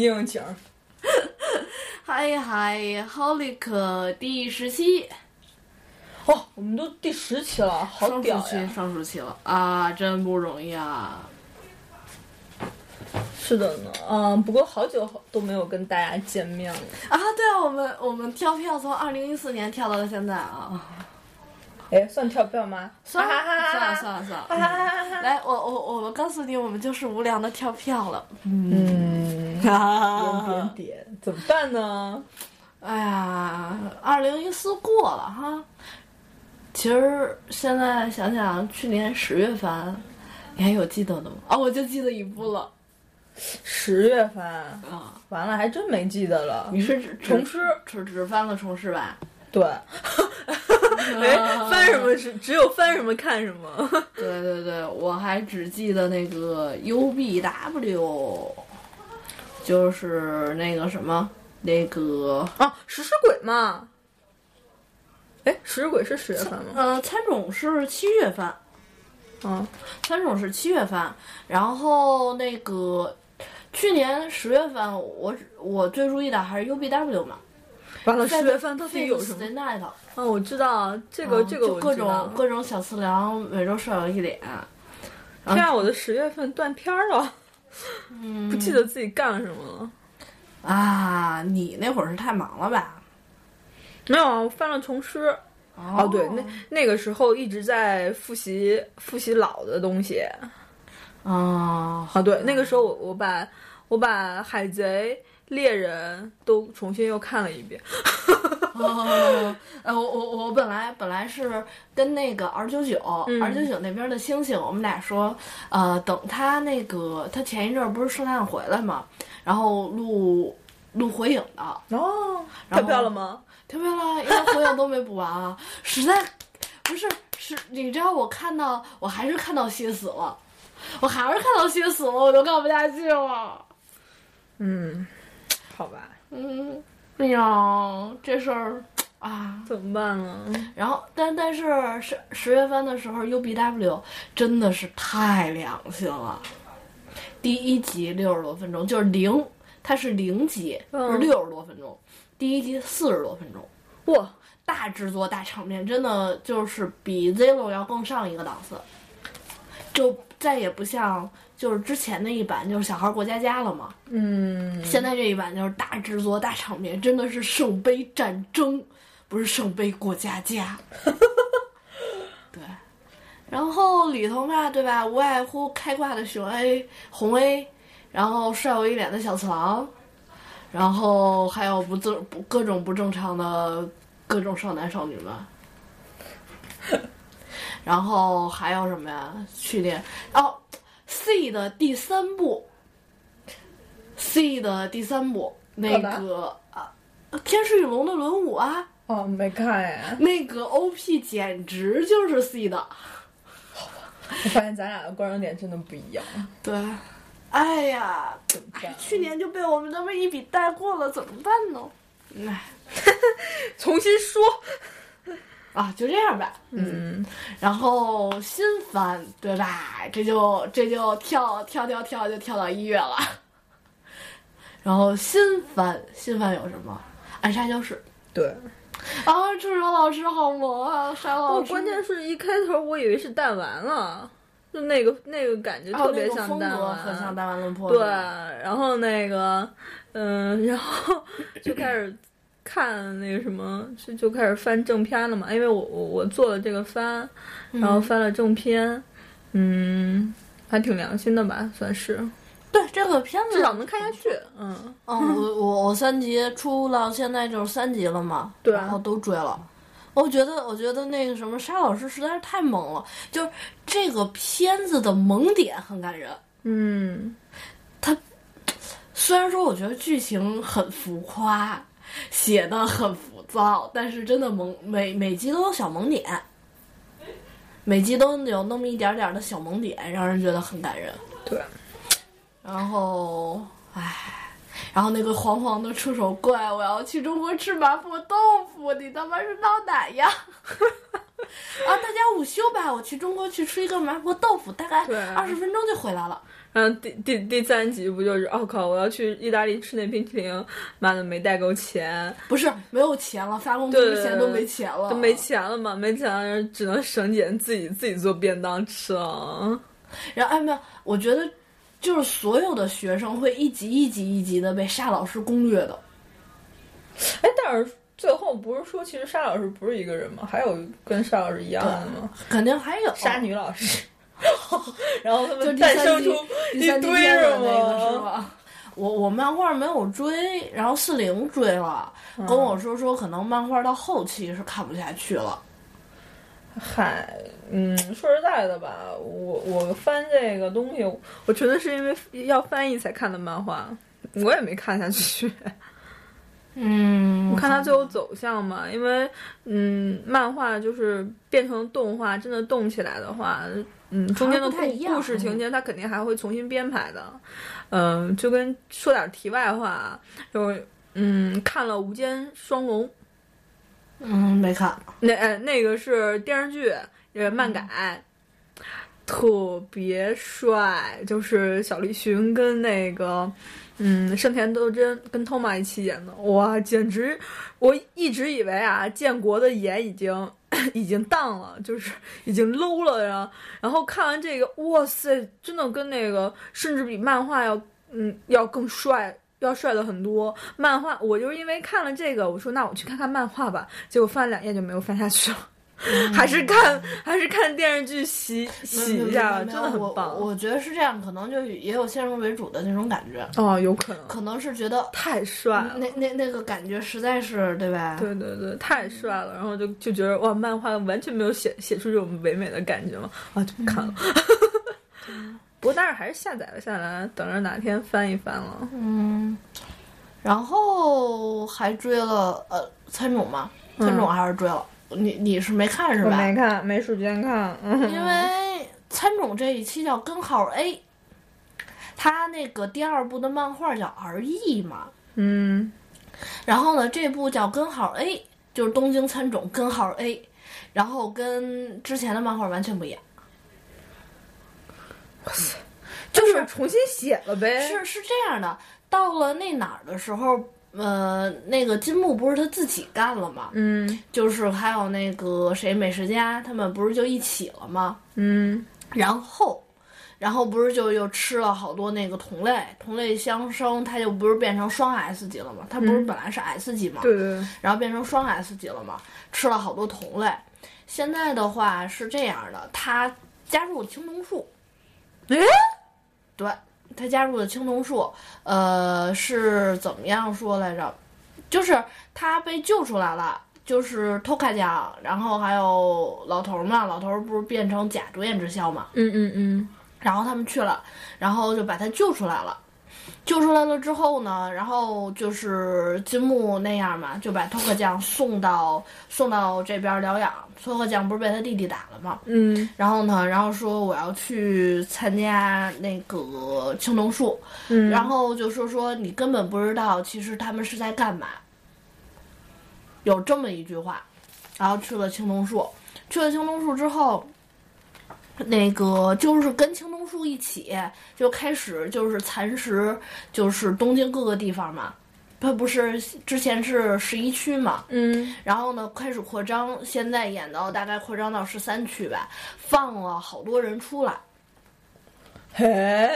应用景儿。嗨嗨，好利克第十期，哦，我们都第十期了，好屌呀！双数期了啊，真不容易啊！是的呢，嗯，不过好久都没有跟大家见面了。啊，对啊，我们我们跳票从二零一四年跳到了现在啊，哎，算跳票吗？算了算了算了算了，了。来，我我我告诉你，我们就是无良的跳票了。嗯，啊点点点，怎么办呢？哎呀，二零一四过了哈。其实现在想想，去年十月份，你还有记得的吗？啊，我就记得一部了十月份，啊。完了还真没记得了。你是重师只只翻了重师吧？对，哎，翻什么是只有翻什么看什么。对对对，我还只记得那个 UBW，就是那个什么那个啊，食尸鬼嘛。哎，食尸鬼是十月份吗？呃，参种是七月份，嗯，参种是七月份，然后那个去年十月份我我最注意的还是 UBW 嘛。完了，十月份到底有什么啊，我知道这个，这个就各种各种小次郎，每周少有一点。天啊，我的十月份断片儿了，嗯 不记得自己干了什么了。啊，你那会儿是太忙了吧？没有啊，我翻了重师。哦哦，对，那那个时候一直在复习复习老的东西。啊，啊，对，那个时候我我把我把海贼、猎人都重新又看了一遍。哦，呃，我我我本来本来是跟那个 R 九九嗯 R 九九那边的星星，我们俩说，呃，等他那个他前一阵儿不是圣诞回来嘛，然后录录火影的，哦，跳票了吗？跳票了，因为火影都没补完啊，实在不是是，你知道我看到我还是看到歇死了，我还是看到歇死了，我都看不下去了。嗯，好吧，嗯，哎呀，这事儿啊，怎么办呢？然后，但但是十十月份的时候，UBW 真的是太良心了。第一集六十多分钟，就是零，它是零集，嗯是六十多分钟。第一集四十多分钟，哇，大制作大场面，真的就是比 Zero 要更上一个档次。就再也不像就是之前那一版就是小孩过家家了嘛，嗯，现在这一版就是大制作大场面，真的是圣杯战争，不是圣杯过家家。对，然后里头嘛，对吧？无外乎开挂的熊 A、红 A，然后帅我一脸的小次郎，然后还有不正不各种不正常的各种少男少女们。然后还有什么呀？去年哦，C 的第三部，C 的第三部那个啊，天使与龙的轮舞啊，哦，没看呀。那个 OP 简直就是 C 的。我发现咱俩的观赏点真的不一样，对，哎呀？去年就被我们这么一笔带过了，怎么办呢？哎，重新说。啊，就这样吧。嗯，然后新番对吧？这就这就跳跳跳跳就跳到一月了。然后新番新番有什么？暗杀教室对。啊，楚手老师好萌啊，沙老我师。关键是一开头我以为是弹丸了，就那个那个感觉哦特别像弹丸，格很像弹丸论破。对，然后那个，嗯，然后 就开始看那个什么，就就开始翻正片了嘛。因为我我我做了这个番，然后翻了正片，嗯，还挺良心的吧，算是，对这个片子至少能看下去。嗯，嗯，我我我三集出到现在就是三集了嘛，对啊然后都追了。我觉得，我觉得那个什么沙老师实在是太猛了，就是这个片子的萌点很感人。嗯，他虽然说我觉得剧情很浮夸，写的很浮躁，但是真的萌每每集都有小萌点，每集都有那么一点点的小萌点，让人觉得很感人。对，然后，唉，然后那个黄黄的触手怪，我要去中国吃麻婆豆腐，你他妈是闹哪样？啊，大家午休吧，我去中国去吃一个麻婆豆腐，大概二十分钟就回来了。然后第第第三集不就是，哦、靠，我要去意大利吃那冰淇淋，妈的没带够钱，不是没有钱了，发工资之前都没钱了，都没钱了嘛，没钱了只能省俭，自己自己做便当吃了。然后哎没有，我觉得就是所有的学生会一级一级一级的被沙老师攻略的。哎，但是最后不是说，其实沙老师不是一个人吗？还有跟沙老师一样的吗？肯定还有沙女老师。然后他们就诞生出一堆片的那个是是？吧？我我漫画没有追，然后四零追了，跟我说说可能漫画到后期是看不下去了。嗨，嗯，说实在的吧，我我翻这个东西，我纯粹是因为要翻译才看的漫画，我也没看下去。嗯，我看它最后走向嘛，因为嗯，漫画就是变成动画，真的动起来的话，嗯，中间的故故事情节他肯定还会重新编排的。嗯，就跟说点题外话，就是嗯，看了《无间双龙》，嗯没看，那呃那个是电视剧，呃漫改。特别帅，就是小栗旬跟那个，嗯，盛田斗真跟 Toma 一起演的，哇，简直！我一直以为啊，建国的颜已经 已经淡了，就是已经 low 了呀。然后看完这个，哇塞，真的跟那个，甚至比漫画要，嗯，要更帅，要帅的很多。漫画，我就是因为看了这个，我说那我去看看漫画吧，结果翻两页就没有翻下去了。还是看还是看电视剧洗洗一下真的很棒。我我觉得是这样，可能就也有先入为主的那种感觉，哦，有可能，可能是觉得太帅了。那那那个感觉实在是对吧？对对对，太帅了，然后就就觉得哇，漫画完全没有写写出这种唯美的感觉嘛，啊，就不看了。不过但是还是下载了下来，等着哪天翻一翻了。嗯，然后还追了呃参种嘛，参种还是追了。你你是没看是吧？没看，没时间看。嗯、因为参种这一期叫根号 A，他那个第二部的漫画叫 R.E 嘛，嗯，然后呢这部叫根号 A，就是东京参种根号 A，然后跟之前的漫画完全不一样。哇塞，就是重新写了呗。是是这样的，到了那哪儿的时候，呃，那个金木不是他自己干了吗？嗯就是还有那个谁美食家他们不是就一起了吗？嗯然后，然后不是就又吃了好多那个同类，同类相生，他就不是变成双 S 级了吗？他不是嗯本来是 S 级吗？对对对，然后变成双 S 级了嘛，吃了好多同类。现在的话是这样的，他加入青铜树，哎，对他加入的青铜树，呃，是怎么样说来着？就是他被救出来了，就是托卡酱，然后还有老头儿嘛，老头儿不是变成假独眼之枭嘛，嗯嗯嗯，然后他们去了，然后就把他救出来了。救出来了之后呢，然后就是金木那样嘛，就把托克酱送到送到这边疗养。托克酱不是被他弟弟打了吗？嗯然后呢，然后说我要去参加那个青铜树，嗯，然后就说说你根本不知道，其实他们是在干嘛。有这么一句话，然后去了青铜树，去了青铜树之后，那个就是跟青铜树一起就开始就是蚕食，就是东京各个地方嘛。它不是之前是十一区嘛，嗯然后呢开始扩张，现在演到大概扩张到十三区吧，放了好多人出来。嘿，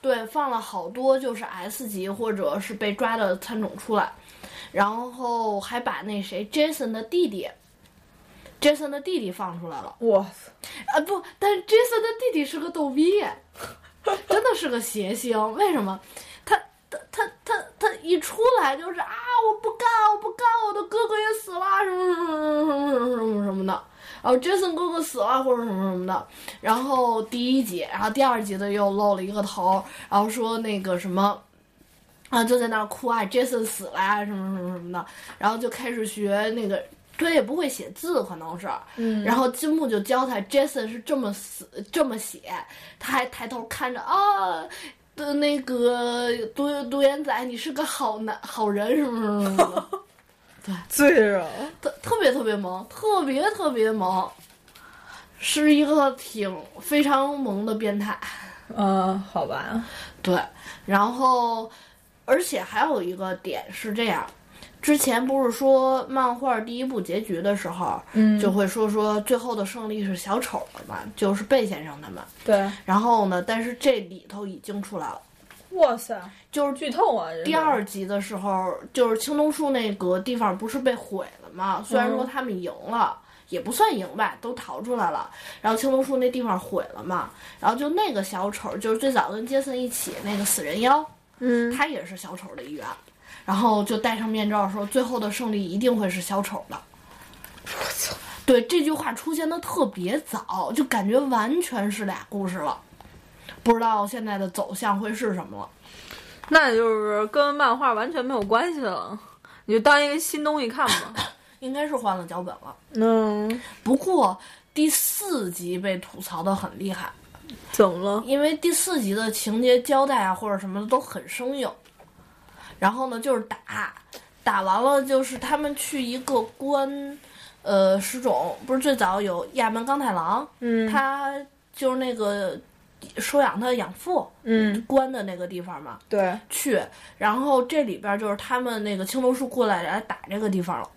对，放了好多就是 S 级或者是被抓的参种出来，然后还把那谁 Jason 的弟弟，Jason 的弟弟放出来了。哇塞，啊不，但是 Jason 的弟弟是个逗逼，真的是个谐星。为什么？他他他他他一出来就是啊，我不干，我不干，我的哥哥也死了，什么什么什么什么什么什么的。然后 Jason 哥哥死了，或者什么什么的。然后第一集，然后第二集的又露了一个头，然后说那个什么。啊，就在那儿哭啊，Jason 死了啊，什么什么什么的，然后就开始学那个，他也不会写字，可能是，嗯然后金木就教他，Jason 是这么死这么写，他还抬头看着啊的那个独独眼仔，你是个好男好人什么什么什么的，醉了，特特别特别萌，特别特别萌。是一个挺非常萌的变态。嗯，好吧，对，然后而且还有一个点是这样，之前不是说漫画第一部结局的时候，嗯就会说说最后的胜利是小丑的嘛，就是贝先生他们。对，然后呢，但是这里头已经出来了，哇塞，就是剧透啊！第二集的时候，就是青铜树那个地方不是被毁了吗？虽然说他们赢了。也不算赢吧，都逃出来了。然后青龙树那地方毁了嘛，然后就那个小丑，就是最早跟杰森一起那个死人妖，嗯，他也是小丑的一员。然后就戴上面罩说，最后的胜利一定会是小丑的。我操！对这句话出现的特别早，就感觉完全是俩故事了。不知道现在的走向会是什么了。那就是跟漫画完全没有关系了，你就当一个新东西看吧。应该是换了脚本了。嗯，不过第四集被吐槽的很厉害，怎么了？因为第四集的情节交代啊或者什么的都很生硬。然后呢，就是打，打完了就是他们去一个关，呃，石种不是最早有亚门钢太郎，嗯，他就是那个收养他的养父，嗯，关的那个地方嘛，对，去。然后这里边就是他们那个青铜树过来来打这个地方了。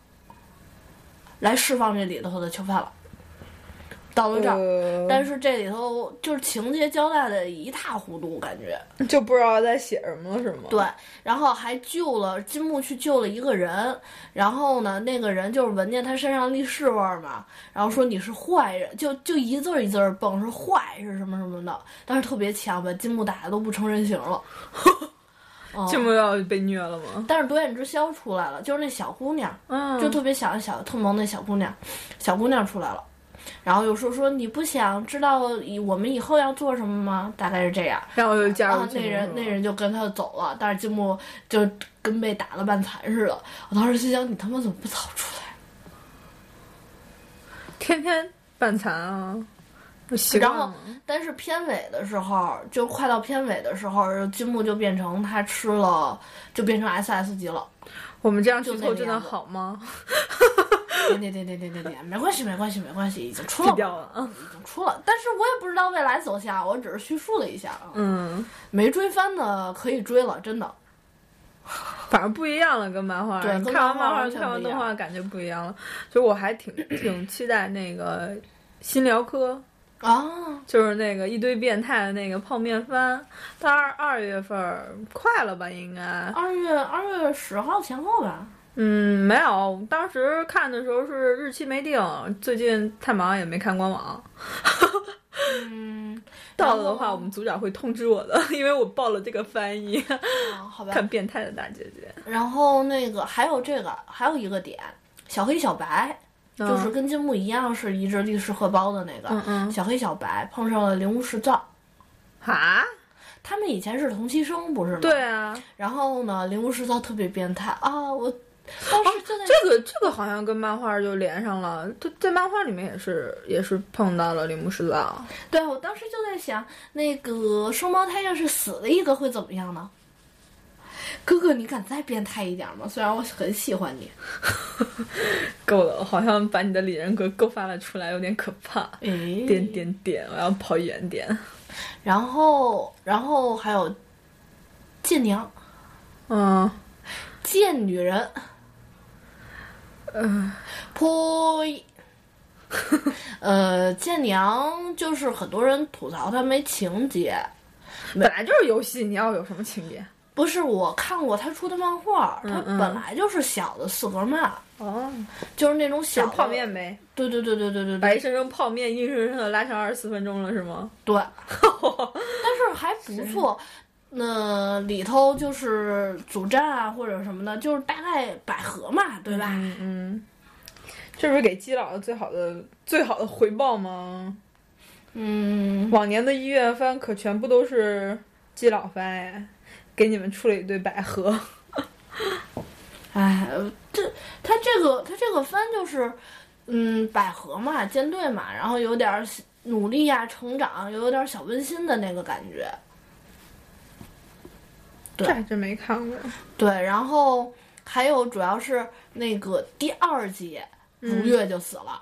来释放这里头的囚犯了，到了这儿，呃但是这里头就是情节交代的一塌糊涂，感觉 就不知道在写什么了，是吗？对。然后还救了金木去救了一个人，然后呢，那个人就是闻见他身上利士味儿嘛，然后说你是坏人，就就一字儿一字儿蹦是坏是什么什么的，但是特别强，把金木打的都不成人形了。嗯这么要被虐了吗？但是独眼之枭出来了，就是那小姑娘，嗯，就特别小小特萌那小姑娘，小姑娘出来了，然后又说说你不想知道以我们以后要做什么吗？大概是这样。然后就加入啊，那人那人就跟他走了，但是金木就跟被打了半残似的。我当时心想，你他妈怎么不早出来？天天半残啊，我习惯然后。但是片尾的时候，就快到片尾的时候，金木就变成他吃了，就变成 SS 级了。我们这样剧透真的个样子好吗？点点点点点点点，没关系没关系没关系，已经出了，掉了嗯。已经出了。但是我也不知道未来走向，我只是叙述了一下啊。嗯，没追番的可以追了，真的。反正不一样了，跟漫画。看完漫画，看完动画，感觉不一样了。就我还挺 挺期待那个新疗科，啊，就是那个一堆变态的那个泡面番。到二二月份快了吧？应该。二月二月十号前后吧。嗯，没有，当时看的时候是日期没定，最近太忙也没看官网。嗯，到了的话，我们组长会通知我的，因为我报了这个翻译，啊，好吧。看变态的大姐姐。然后那个还有这个，还有一个点，小黑小白，就是跟金木一样是移植力士荷包的那个、嗯嗯小黑小白碰上了铃木石造，啊，他们以前是同期生不是吗？对。啊，然后呢，铃木石造特别变态啊，我当时就在、这个这个好像跟漫画就连上了，在在漫画里面也是也是碰到了铃木石造。对我当时就在想，那个双胞胎要是死了一个会怎么样呢？哥哥，你敢再变态一点吗？虽然我很喜欢你，够了，好像把你的里人格勾发了出来，有点可怕。哎，点点点，我要跑远点。然后，然后还有贱娘、嗯，贱女人，呃，呸！呃，贱娘就是很多人吐槽她没情节，本来就是游戏，你要有什么情节？不是我看过他出的漫画，她嗯嗯本来就是小的四格漫，哦，就是那种小泡面。呗，对对对对对对对把一生生泡面硬生生的拉长二十四分钟了，是吗？对，但是还不错。那里头就是主战啊或者什么的，就是大概百合嘛，对吧？嗯嗯，这不是给基佬的最好的最好的回报吗？嗯，往年的一月番可全部都是基佬番哎，给你们出了一堆百合。哎，这他这个他这个番就是，嗯，百合嘛，舰队嘛，然后有点儿努力呀、成长，又有点儿小温馨的那个感觉。对这还真没看过。对，然后还有主要是那个第二集，如月就死了，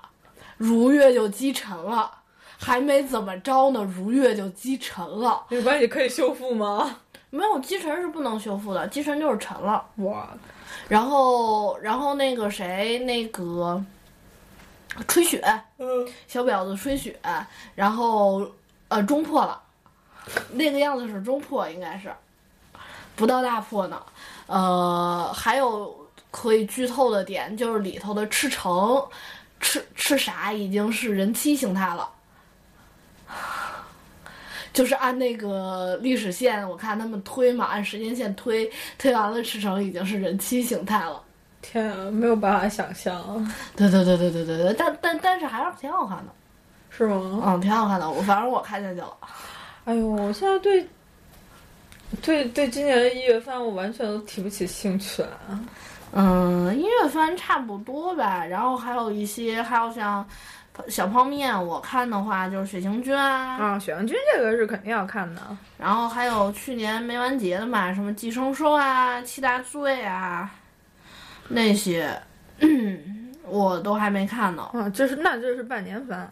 如月就击沉了。还没怎么着呢，如月就击沉了。没关系，可以修复吗？没有击沉是不能修复的，击沉就是沉了。哇，然后，然后那个谁，那个吹雪，嗯，小婊子吹雪，然后呃中破了，那个样子是中破，应该是不到大破呢。呃，还有可以剧透的点就是里头的赤城，赤赤啥已经是人妻形态了。就是按那个历史线，我看他们推嘛，按时间线推，推完了赤城已经是人妻形态了。天啊，没有办法想象，对对对对对对对，但但但是还是挺好看的，是吗？嗯，挺好看的。我反正我看下去了。哎呦，我现在对对对今年的一月番我完全都提不起兴趣来。嗯，一月番差不多吧，然后还有一些，还有像小泡面，我看的话就是雪行君啊，啊，雪阳君这个是肯定要看的。然后还有去年没完结的嘛，什么寄生兽啊、七大罪啊，那些，我都还没看呢。啊，这是那这是半年番。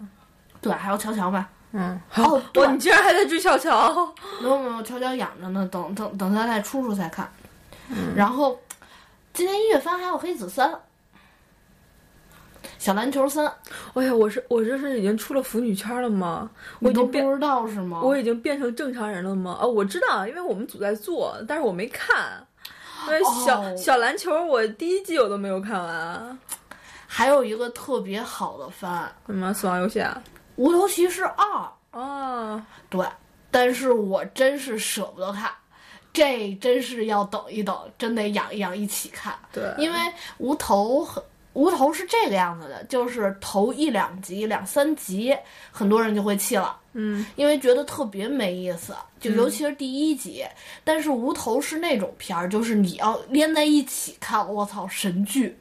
对，还有乔乔吧。嗯，哦，对，，你竟然还在追乔乔？没有没有，乔乔养着呢，等等等他再出出再看。然后今年一月番还有黑子三，小篮球三，哎呀，我是我这是已经出了腐女圈了吗？我已经变你都不知道是吗？我已经变成正常人了吗？哦，我知道，因为我们组在做，但是我没看。因为小、哦小篮球，我第一季我都没有看完。还有一个特别好的番什么死亡游戏啊？《无头骑士二》，啊，对，但是我真是舍不得看，这真是要等一等，真得养一养一起看。对，因为无头很无头是这个样子的，就是头一两集、两三集，很多人就会弃了，嗯，因为觉得特别没意思，就尤其是第一集。但是无头是那种片儿，就是你要连在一起看，我操，神剧，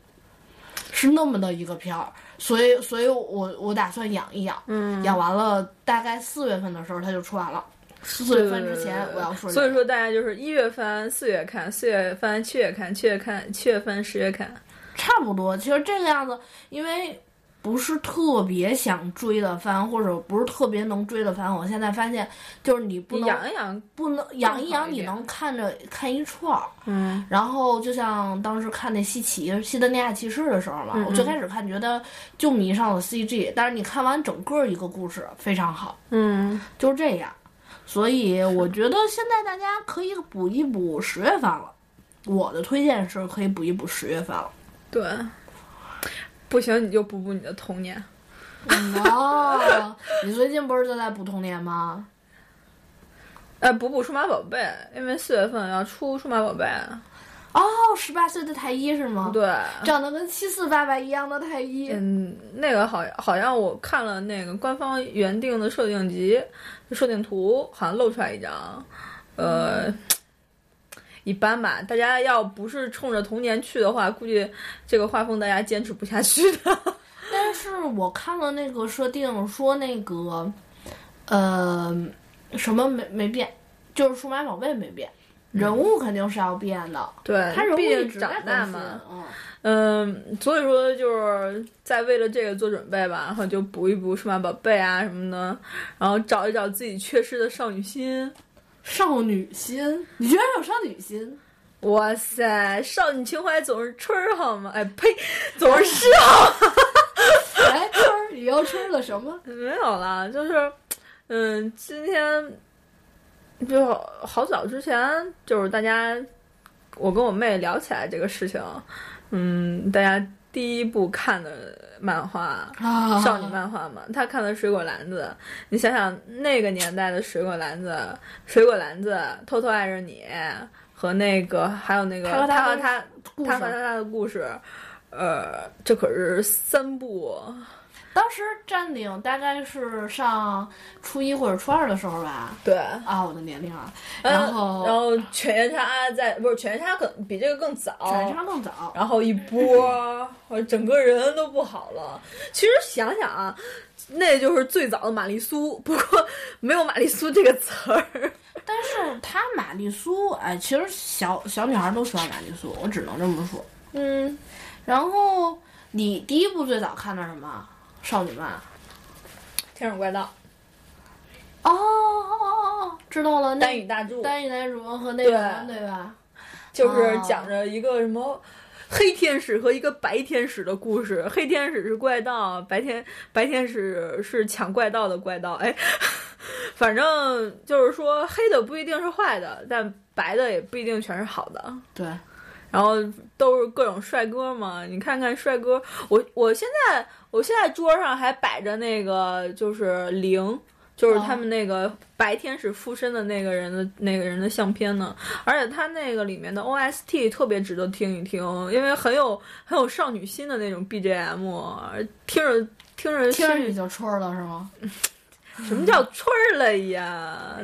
是那么的一个片儿。所以，所以我我打算养一养，嗯养完了大概四月份的时候它就出完了。四月份之前我要说，所以说大家就是一月份四月看，四月份七月看，七月看七月份十月看。差不多，其实这个样子，因为不是特别想追的番，或者不是特别能追的番，我现在发现就是你不能养一养，不能养一养，你能看着看一串儿。嗯然后就像当时看那西奇西德尼亚骑士的时候嘛，嗯我最开始看觉得就迷上了 CG，但是你看完整个一个故事非常好，嗯，就是这样。所以我觉得现在大家可以补一补十月份了。我的推荐是可以补一补十月份了。对。不行，你就补补你的童年。哦，你最近不是都在补童年吗？哎，补补数码宝贝，因为四月份要出数码宝贝。哦，十八岁的太一是吗？，对，长得跟七四八八一样的太一。嗯，那个好，好像我看了那个官方原定的设定集，设定图好像露出来一张，呃，一般吧。大家要不是冲着童年去的话，估计这个画风大家坚持不下去的。但是我看了那个设定，说那个，呃，什么没没变，就是数码宝贝没变，人物肯定是要变的。对他人物毕竟长大嘛，嗯，嗯，所以说就是在为了这个做准备吧，然后就补一补数码宝贝啊什么的，然后找一找自己缺失的少女心。少女心，你居然有少女心？哇塞，少女情怀总是春儿好吗？哎呸，总是诗好。哎，春儿，你又春了什么？没有啦，就是，嗯，今天就好早之前，就是大家我跟我妹聊起来这个事情，嗯，大家第一部看的漫画。啊，少女漫画嘛，他看的《水果篮子》，你想想那个年代的《水果篮子》，《水果篮子》偷偷爱着你和那个还有那个他和他他和他他的故事，呃，这可是三部，当时占领大概是上初一或者初二的时候吧。对，啊，我的年龄啊，嗯然后然后犬夜叉在不是犬夜叉更比这个更早，犬夜叉更早。然后一波，我整个人都不好了。其实想想啊，那就是最早的玛丽苏，不过没有玛丽苏这个词儿。但是她玛丽苏，哎，其实小小女孩都喜欢玛丽苏，我只能这么说。嗯，然后你第一部最早看的什么？少女漫。天使怪盗。哦哦哦哦，知道了，那丹羽大柱，单羽男主和那个对对吧？就是讲着一个什么黑天使和一个白天使的故事。黑天使是怪盗，白天白天使是抢怪盗的怪盗。哎，反正就是说黑的不一定是坏的，但白的也不一定全是好的。对，然后都是各种帅哥嘛，你看看帅哥，我我现在我现在桌上还摆着那个就是零。就是他们那个白天使附身的那个人的那个人的相片呢，而且他那个里面的 OST 特别值得听一听，因为很有很有少女心的那种 BGM，听着听着听着你就戳了是吗？什么叫春了呀？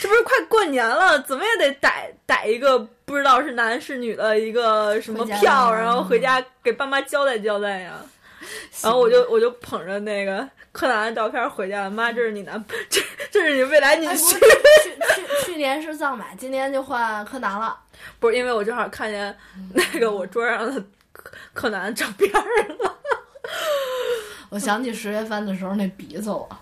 这不是快过年了，怎么也得逮逮一个不知道是男是女的一个什么票，然后回家给爸妈交代交代呀。然后我就我就捧着那个柯南的照片回家了，妈，这是你男，这这是你未来女婿。去去去年是藏马，今年就换柯南了。不是因为我正好看见那个我桌上的柯南照片了。我想起十月份的时候那鼻子了。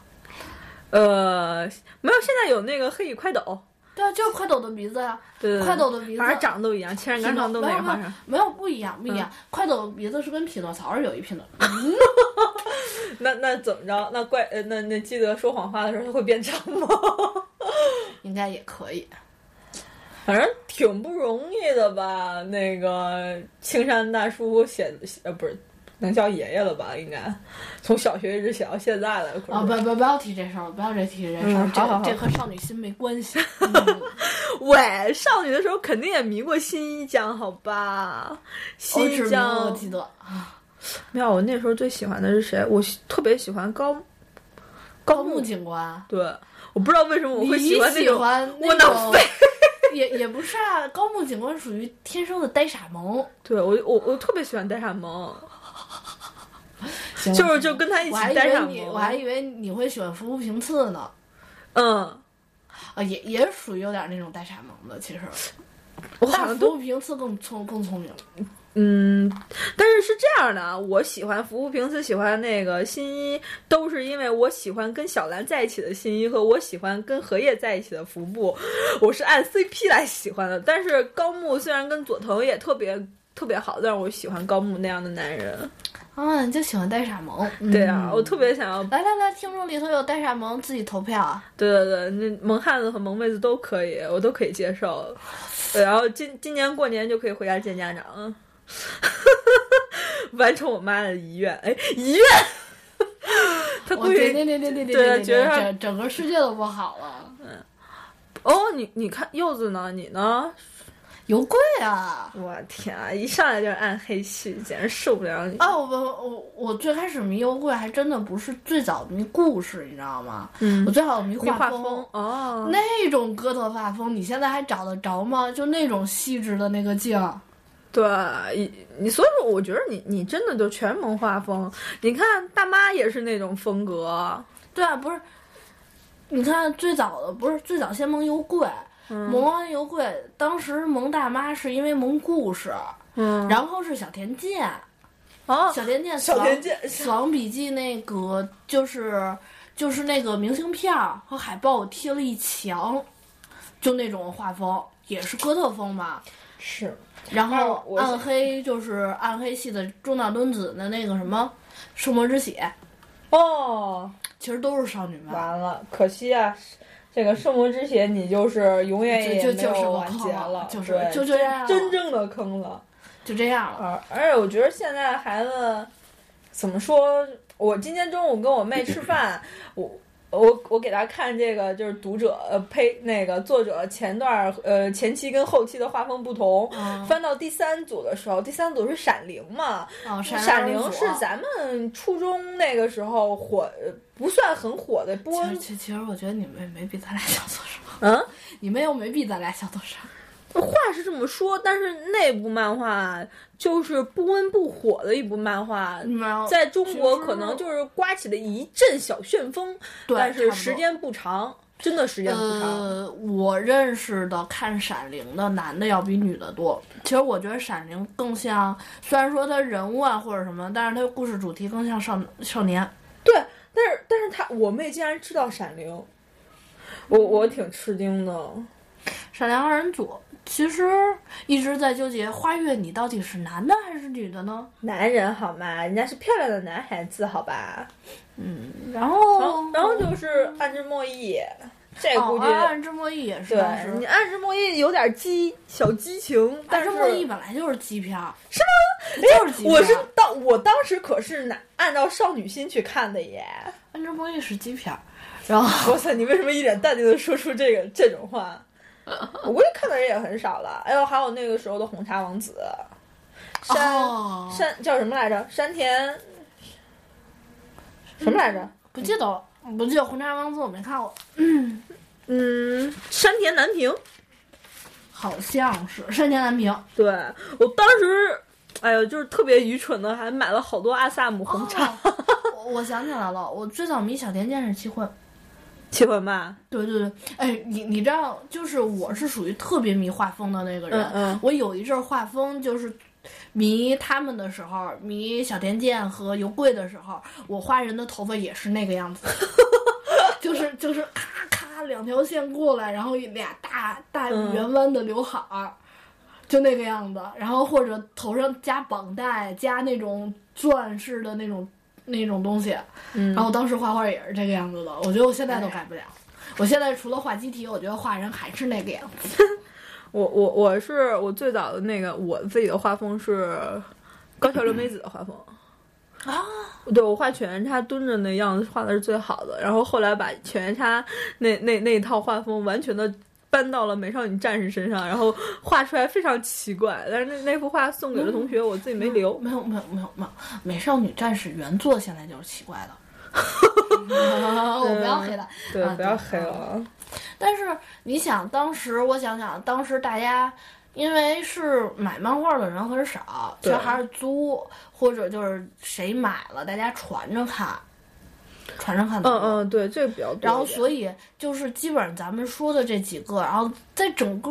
呃，没有，现在有那个黑羽快斗。对啊，就是快斗的鼻子呀。对对，快斗的鼻子，反正长得都一样，千人赶场都没画上。没有不一样，不一样。快斗的鼻子是跟匹诺曹是有一拼的。那那怎么着？那怪呃，那那记得说谎话的时候，它会变长吗？应该也可以。反正挺不容易的吧？那个青山大叔写呃，不是。能叫爷爷了吧？应该从小学一直写到现在了。啊，不不不要提这事儿，不要再提这事儿。好好好，这和少女心没关系。喂，少女的时候肯定也迷过新一江，好吧？新一江我记得啊。没有，我那时候最喜欢的是谁？我特别喜欢高高木警官。对，我不知道为什么我会喜欢那种窝囊废。也也不是啊，高木警官属于天生的呆傻萌。对我我我特别喜欢呆傻萌。就是就跟他一起待上我还以为你会喜欢服部平次呢。嗯，啊，也也属于有点那种呆傻萌的，其实。我好像服部平次更聪更聪明。嗯，但是是这样的啊，我喜欢服部平次，喜欢那个新一，都是因为我喜欢跟小兰在一起的新一和我喜欢跟荷叶在一起的服部，我是按 CP 来喜欢的。但是高木虽然跟佐藤也特别特别好，但是我喜欢高木那样的男人。啊，你就喜欢呆傻萌？对啊，我特别想要。来来来，听众里头有呆傻萌，自己投票啊！对对对，那萌汉子和萌妹子都可以，我都可以接受。然后今今年过年就可以回家见家长，完成我妈的遗愿。哎，遗愿。他估计对对对对对对，觉得整整个世界都不好了。嗯。哦，你你看柚子呢？你呢？油贵啊！我天啊，一上来就是暗黑系，简直受不了你！啊，我我我最开始迷油贵，还真的不是最早迷故事，你知道吗？嗯，我最好迷画风哦，那种哥特画风，你现在还找得着吗？就那种细致的那个劲儿。对，你你所以说，我觉得你你真的就全萌画风。你看大妈也是那种风格。对啊，不是？你看最早的不是最早先萌油贵。萌完油贵，当时萌大妈是因为萌故事，嗯，然后是小田健，哦，小田健，小田健，死亡笔记那个就是就是那个明信片和海报贴了一墙，就那种画风，也是哥特风嘛，是，然后暗黑就是暗黑系的中岛敦子的那个什么圣魔之血，哦，其实都是少女漫，完了，可惜啊。这个圣魔之血，你就是永远也没有完结了，就是就这样，真正的坑了，就这样了。而且我觉得现在孩子怎么说？我今天中午跟我妹吃饭，我我我给她看这个，就是读者呃呸，那个作者前段呃前期跟后期的画风不同。翻到第三组的时候，第三组是闪灵嘛？闪灵是咱们初中那个时候火。不算很火的播。其实，其实我觉得你们也没比咱俩小多少。嗯，你们又没比咱俩小多少。话是这么说，但是那部漫画就是不温不火的一部漫画，在中国可能就是刮起了一阵小旋风，但是时间不长，真的时间不长。呃，我认识的看《闪灵》的男的要比女的多。其实我觉得《闪灵》更像，虽然说它人物啊或者什么，但是它故事主题更像少少年。对。但是，但是他我妹竟然知道《闪灵》，我我挺吃惊的。闪灵二人组其实一直在纠结花月，你到底是男的还是女的呢？男人好吗？人家是漂亮的男孩子，好吧？嗯，然后然后就是暗之莫弈，这哦估计、暗之莫弈也是对你暗之莫弈有点激小激情，但是暗之莫弈本来就是基片儿，是吗？就是基片。我是当我当时可是拿按照少女心去看的耶。暗之莫弈是基片儿，然后哇塞，你为什么一脸淡定的说出这个这种话？我估计看的人也很少了。哎呦，还有那个时候的红茶王子，山、哦山叫什么来着？山田什么来着？不记得了，不记得红茶王子我没看过，嗯，山田南平。好像是山田南平。对我当时，哎呦，就是特别愚蠢的，还买了好多阿萨姆红茶。哦我我想起来了，我最早迷小田健是七魂。七魂吧？对对对，哎，你你知道，就是我是属于特别迷画风的那个人。嗯嗯我有一阵儿画风就是迷他们的时候，迷小田健和油贵的时候，我画人的头发也是那个样子，就是就是咔咔两条线过来，然后俩大大嗯圆弯的刘海儿。就那个样子，然后或者头上加绑带，加那种钻式的那种那种东西，嗯然后当时画画也是这个样子的，我觉得我现在都改不了。我现在除了画机体，我觉得画人还是那个样子。我我我是我最早的那个我自己的画风是高桥留美子的画风。啊，对我画犬夜叉蹲着那样子画的是最好的，然后后来把犬夜叉那那那一套画风完全的搬到了美少女战士身上，然后画出来非常奇怪。但是那那幅画送给了同学，我自己没留。没有没有没有没有，美少女战士原作现在就是奇怪的。我不要黑了，对，啊不要黑了。但是你想，当时我想想，当时大家因为是买漫画的人很少，其实还是租或者就是谁买了，大家传着看，传上看的。嗯嗯，对，这个比较多。然后，所以就是基本上咱们说的这几个，然后在整个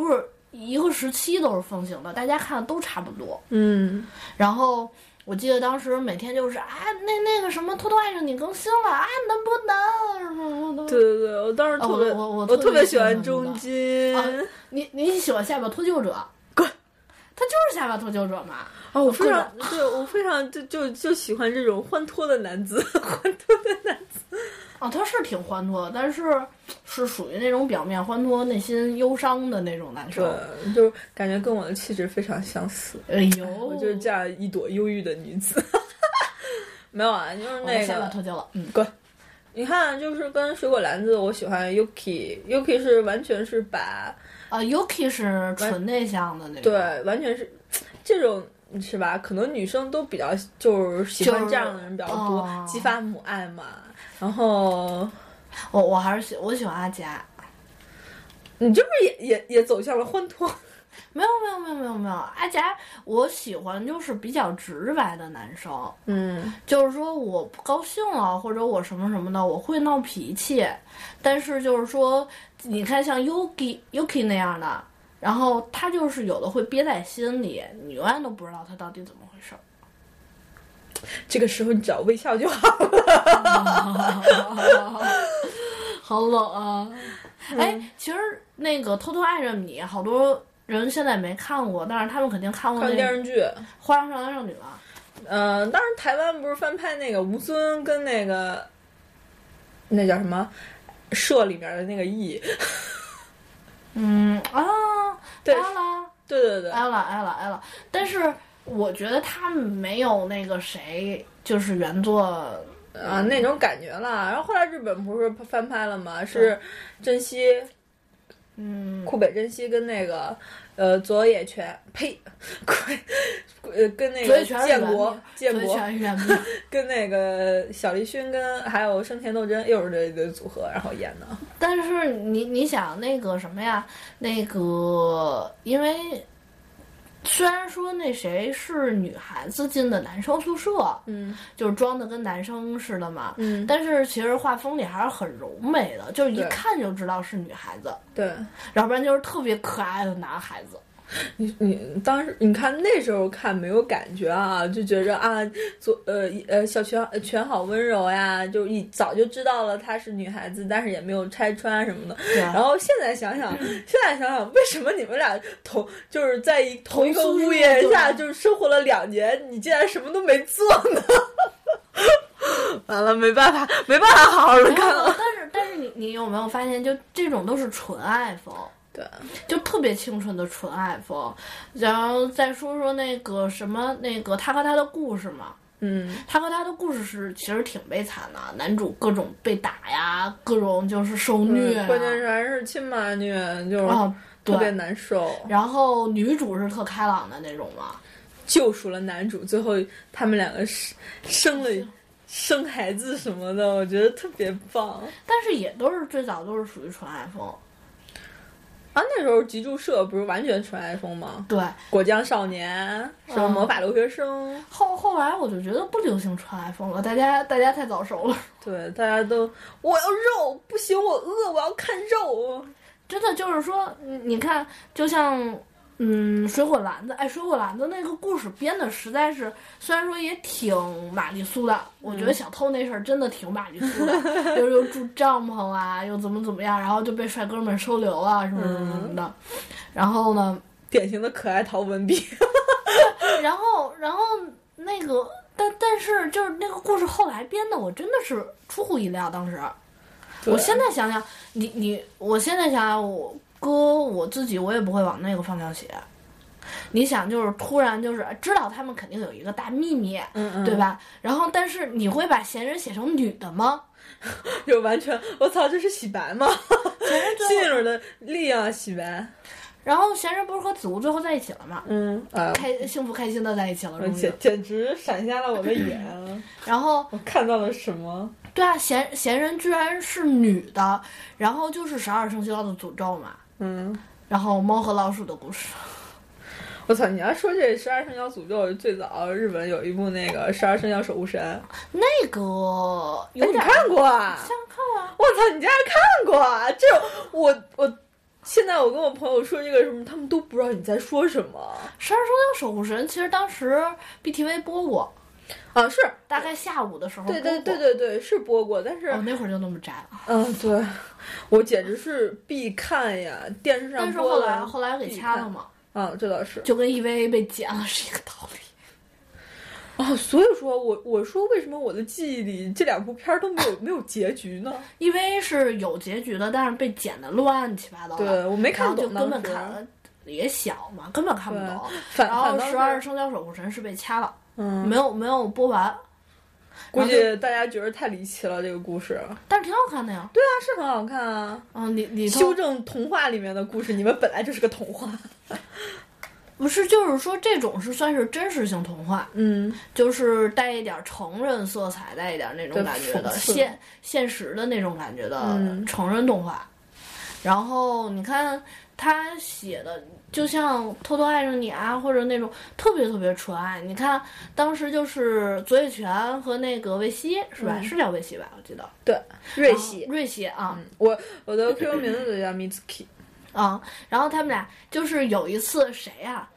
一个时期都是风行的，大家看的都差不多。嗯，然后我记得当时每天就是啊，那那个什么《偷偷爱上你》更新了啊，能不能？什么的对对对，我当时啊特别，我我我特特别喜欢喜欢中金。啊你你喜欢下巴脱臼者？滚！他就是下巴脱臼者嘛。哦，我非常对我非常就就就喜欢这种欢脱的男子，欢脱的男子。哦，他是挺欢脱的，但是是属于那种表面欢脱、内心忧伤的那种男生。对，就是感觉跟我的气质非常相似。哎呦，我就是这样一朵忧郁的女子。没有啊，就是那个下巴个，脱臼了。嗯，滚！你看，就是跟水果篮子，我喜欢 Yuki，Yuki 是完全是把啊，Yuki 是纯内向的那种。对，完全是这种是吧？可能女生都比较就是喜欢这样的人比较多，哦激发母爱嘛。然后我我还是喜我喜欢阿佳。你这不是也也也走向了欢脱？没有没有没有没有没有，阿佳我喜欢就是比较直白的男生，嗯就是说我不高兴了或者我什么什么的，我会闹脾气，但是就是说，你看像 Yuki Yuki 那样的，然后他就是有的会憋在心里，你永远都不知道他到底怎么回事儿。这个时候你只要微笑就好了。好冷啊！哎，其实那个偷偷爱着你，好多人现在没看过，但是他们肯定看过看那个《电视剧，花样少男少女》了。嗯、当时台湾不是翻拍那个吴尊跟那个那叫什么社里面的那个 E，嗯啊，对对对对，爱了爱了爱了。但是我觉得他们没有那个谁，就是原作啊那种感觉了。然后后来日本不是翻拍了吗？是珍惜嗯，库北真希跟那个呃佐野泉，呸，呃跟那个建国建国。跟那个小栗旬跟还有生田斗真又是这一对组合，然后演的。但是你你想那个什么呀？那个因为虽然说那谁是女孩子进的男生宿舍，嗯。就是装的跟男生似的嘛，嗯，但是其实画风里还是很柔美的，就是一看就知道是女孩子，对，要不然就是特别可爱的男孩子。你你当时你看那时候看没有感觉啊，就觉着啊，左呃呃小泉泉好温柔呀，就一早就知道了她是女孩子，但是也没有拆穿什么的。然后现在想想，现在想想，为什么你们俩同就是在一同一个屋檐下就是生活了两年，你竟然什么都没做呢？完了，没办法，没办法好好的看了。但是但是你你有没有发现，就这种都是纯爱风。对，就特别清纯的纯爱风，然后再说说那个什么那个他和他的故事嘛，嗯，他和他的故事是其实挺悲惨的，男主各种被打呀，各种就是受虐，关键是还是亲妈虐，就是特别难受。然后女主是特开朗的那种嘛，救赎了男主，最后他们两个生生了生孩子什么的，我觉得特别棒。但是也都是最早都是属于纯爱风。啊，那时候集注社不是完全纯爱风吗？对，果酱少年什么魔法留学生。后后来我就觉得不流行纯爱风了，大家大家太早熟了。对，大家都我要肉，不行，我饿，我要看肉。真的就是说，你看，就像。嗯，水果篮子，哎，水果篮子那个故事编的实在是，虽然说也挺玛丽苏的，我觉得小偷那事儿真的挺玛丽苏的，又又住帐篷啊，又怎么怎么样，然后就被帅哥们收留啊，什么什么什么的，然后呢，典型的可爱逃文笔，然后然后那个，但但是就是那个故事后来编的，我真的是出乎意料，当时，我现在想想，你你，我现在想想我。哥，我自己我也不会往那个方向写。你想，就是突然就是知道他们肯定有一个大秘密，嗯嗯，对吧？然后，但是你会把闲人写成女的吗？就完全，我操，这是洗白吗？新一轮的力量洗白。然后闲人不是和子午最后在一起了吗？嗯，开幸福开心的在一起了，简简直闪瞎了我的眼。然后我看到了什么？对啊，闲闲人居然是女的，然后就是十二生肖的诅咒嘛。嗯，然后猫和老鼠的故事，我操！你要说这十二生肖诅咒，最早日本有一部那个十二生肖守护神，那个有你看过啊？想看啊！我操！你竟然看过啊？这我我，现在我跟我朋友说这个什么，他们都不知道你在说什么。十二生肖守护神其实当时 BTV 播过。啊，是大概下午的时候，对对对对对，是播过，但是哦那会儿就那么宅了。嗯，对，我简直是必看呀，电视上播。但是后来后来给掐了嘛。啊，这倒是。就跟 EVA 被剪了是一个道理。哦，所以说我我说为什么我的记忆里这两部片儿都没有没有结局呢？EVA 是有结局的，但是被剪的乱七八糟。对我没看懂，就根本看也小嘛，根本看不懂。然后十二生肖守护神是被掐了。嗯，没有没有播完，估计大家觉得太离奇了这个故事，但是挺好看的呀。对啊，是很好看啊。嗯，你你修正童话里面的故事，你们本来就是个童话。不是，就是说这种是算是真实性童话，嗯，就是带一点成人色彩，带一点那种感觉的现现实的那种感觉的成人动画。然后你看他写的。就像偷偷爱上你啊，或者那种特别特别纯爱。你看，当时就是左野泉和那个魏西，是吧？是叫魏西吧？我记得。对，瑞希，瑞希啊。我我的 QQ 名字就叫 Mitsuki。啊，然后他们俩就是有一次谁呀？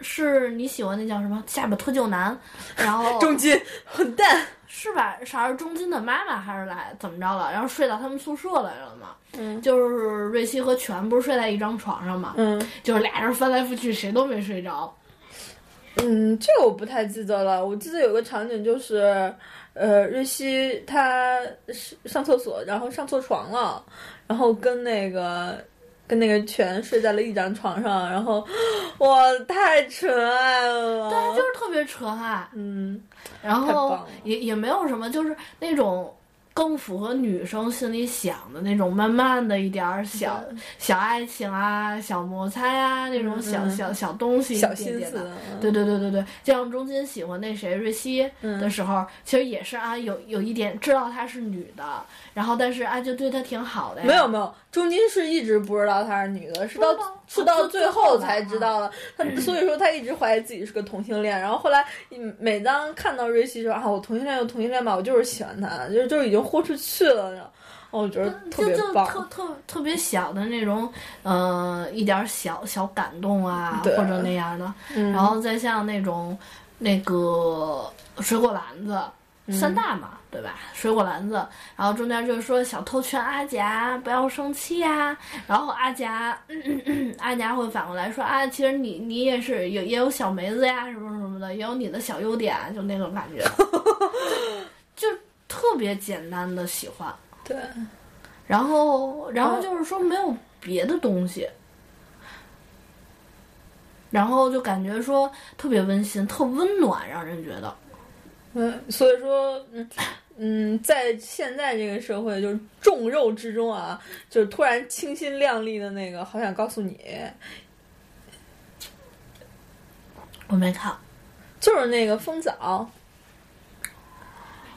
是你喜欢那叫什么下巴脱臼男？然后 中金混蛋。是吧？啥是中金的妈妈还是来怎么着了？然后睡到他们宿舍来了嘛？嗯，就是瑞希和全不是睡在一张床上嘛？嗯，就是俩人翻来覆去，谁都没睡着。嗯，这个我不太记得了。我记得有个场景就是，呃，瑞希他上厕所，然后上错床了，然后跟那个。跟那个全睡在了一张床上，然后，哇，太纯爱了！对，就是特别纯爱。嗯，然后也也没有什么，就是那种。更符合女生心里想的那种，慢慢的一点儿小小爱情啊，小摩擦呀，那种小小小东西，小心思。对对对对对，就像中间喜欢那谁瑞希的时候，其实也是啊，有有一点知道她是女的，然后但是啊，就对她挺好的呀。没有没有，中金是一直不知道她是女的，是到是到最后才知道了。他所以说他一直怀疑自己是个同性恋，然后后来每当看到瑞希说啊，我同性恋就同性恋吧，我就是喜欢他，就是就已经。豁出去了呢。我觉得特别棒，特特特别小的那种，呃，一点小小感动啊，或者那样的，然后再像那种那个水果篮子。三大嘛，对吧？水果篮子，然后中间就是说小偷劝阿甲不要生气呀，然后阿甲，阿甲会反过来说啊，其实你你也是有也有小梅子呀，什么什么的，也有你的小优点，就那种感觉，就特别简单的喜欢。对，然后然后就是说没有别的东西，然后就感觉说特别温馨，特温暖，让人觉得。嗯，所以说，嗯嗯，在现在这个社会，就是重肉之中啊，就是突然清新亮丽的那个，好想告诉你，我没看，就是那个风早，